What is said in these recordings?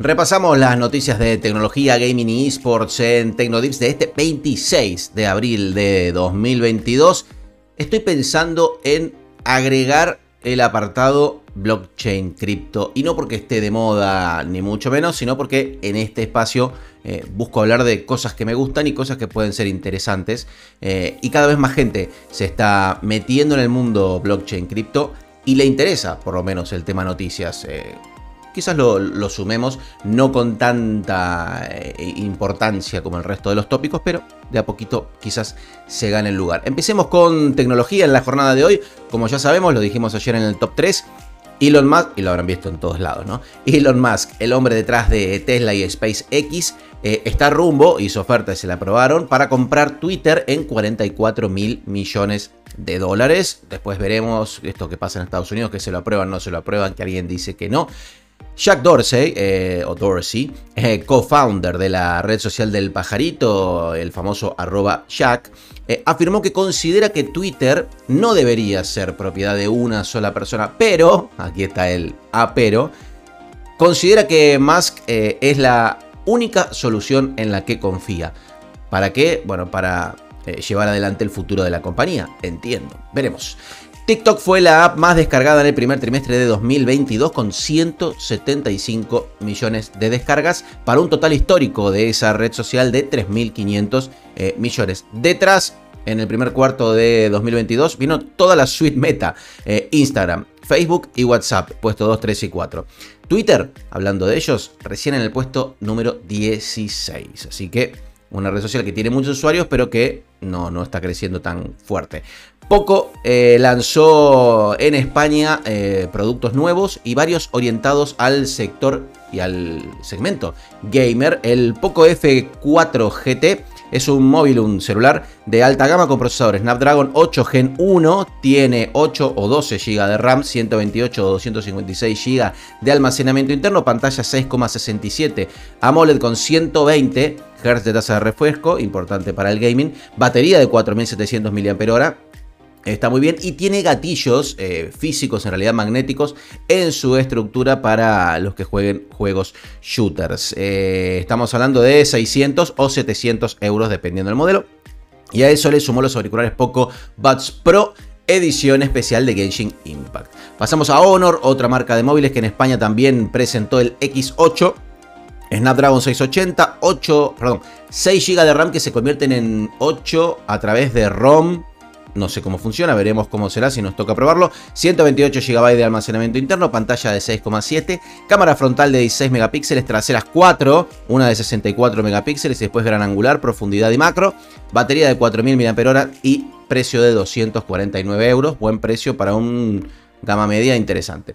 Repasamos las noticias de tecnología, gaming y esports en Tecnodips de este 26 de abril de 2022. Estoy pensando en agregar el apartado blockchain cripto y no porque esté de moda ni mucho menos, sino porque en este espacio eh, busco hablar de cosas que me gustan y cosas que pueden ser interesantes eh, y cada vez más gente se está metiendo en el mundo blockchain cripto y le interesa por lo menos el tema noticias. Eh, quizás lo, sumemos no con tanta eh, importancia como el resto de los tópicos, pero de a poquito quizás se gane el lugar. Empecemos con tecnología en la jornada de hoy. Como ya sabemos, lo dijimos ayer en el top 3. Elon Musk, y lo habrán visto en todos lados, ¿no? Elon Musk, el hombre detrás de Tesla y SpaceX, eh, está rumbo, y su oferta se la aprobaron, para comprar Twitter en 44 mil millones de dólares. Después veremos esto que pasa en Estados Unidos, que se lo aprueban, no se lo aprueban, que alguien dice que no. Jack Dorsey, eh, o Dorsey, eh, co-founder de la red social del pajarito, el famoso arroba Jack, eh, afirmó que considera que Twitter no debería ser propiedad de una sola persona, pero, aquí está el A pero, considera que Musk es la única solución en la que confía. ¿Para qué? Bueno, para llevar adelante el futuro de la compañía, entiendo. Veremos. TikTok fue la app más descargada en el primer trimestre de 2022 con 175 millones de descargas para un total histórico de esa red social de 3.500 eh, millones. Detrás, en el primer cuarto de 2022, vino toda la suite meta, eh, Instagram, Facebook y WhatsApp, puesto 2, 3 y 4. Twitter, hablando de ellos, recién en el puesto número 16. Así que una red social que tiene muchos usuarios, pero que no, no está creciendo tan fuerte. Poco eh, lanzó en España eh, productos nuevos y varios orientados al sector y al segmento gamer. El Poco F4 GT es un móvil, un celular de alta gama con procesador Snapdragon 8 Gen 1. Tiene 8 o 12 GB de RAM, 128 o 256 GB de almacenamiento interno, pantalla 6,67 AMOLED con 120 Hz de tasa de refresco, importante para el gaming, batería de 4700 mAh Está muy bien y tiene gatillos eh, físicos, en realidad magnéticos, en su estructura para los que jueguen juegos shooters. Eh, estamos hablando de 600 o 700 euros dependiendo del modelo. Y a eso le sumó los auriculares Poco Buds Pro edición especial de Genshin Impact. Pasamos a Honor, otra marca de móviles que en España también presentó el X8. Snapdragon 680, 8, perdón, 6 GB de RAM que se convierten en 8 a través de ROM no sé cómo funciona, veremos cómo será si nos toca probarlo. 128 GB de almacenamiento interno, pantalla de 6,7, cámara frontal de 16 megapíxeles, traseras 4, una de 64 megapíxeles y después gran angular, profundidad y macro, batería de 4000 mAh y precio de 249 euros, buen precio para un gama media interesante.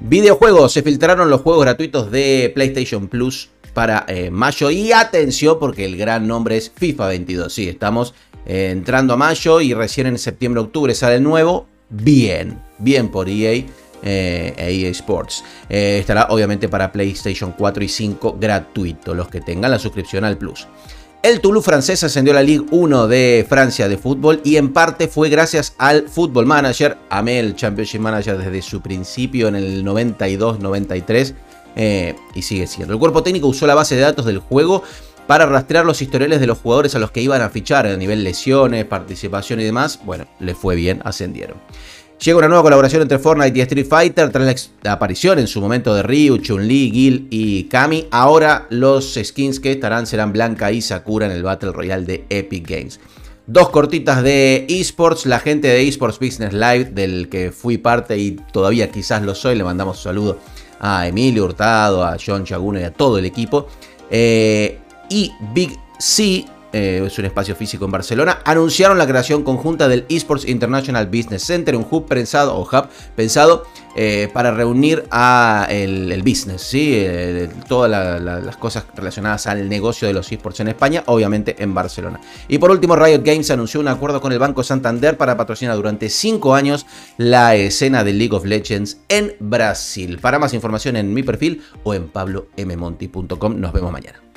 Videojuegos, se filtraron los juegos gratuitos de PlayStation Plus para eh, mayo y atención porque el gran nombre es FIFA 22. Sí, estamos eh, entrando a mayo y recién en septiembre-octubre sale nuevo. Bien, bien por EA. Eh, EA Sports. Estará obviamente para PlayStation 4 y 5 gratuito, los que tengan la suscripción al Plus. El Toulouse francés ascendió a la Ligue 1 de Francia de fútbol y en parte fue gracias al Football Manager. Amé el Championship Manager desde su principio en el 92-93 y sigue siendo. El cuerpo técnico usó la base de datos del juego para rastrear los historiales de los jugadores a los que iban a fichar a nivel lesiones, participación y demás. Bueno, le fue bien, ascendieron. Llega una nueva colaboración entre Fortnite y Street Fighter tras la aparición en su momento de Ryu, Chun-Li, Gil y Kami. Ahora los skins que estarán serán Blanca y Sakura en el Battle Royale de Epic Games. Dos cortitas de esports, la gente de esports Business Live, del que fui parte y todavía quizás lo soy, le mandamos un saludo a Emilio Hurtado, a John Chaguna y a todo el equipo. Eh, y Big C, eh, es un espacio físico en Barcelona, anunciaron la creación conjunta del Esports International Business Center, un hub pensado, o hub pensado eh, para reunir a el, business, ¿sí? Eh, todas las cosas relacionadas al negocio de los esports en España, obviamente en Barcelona. Y por último, Riot Games anunció un acuerdo con el Banco Santander para patrocinar durante 5 años la escena de League of Legends en Brasil. Para más información en mi perfil o en pablommonti.com. Nos vemos mañana.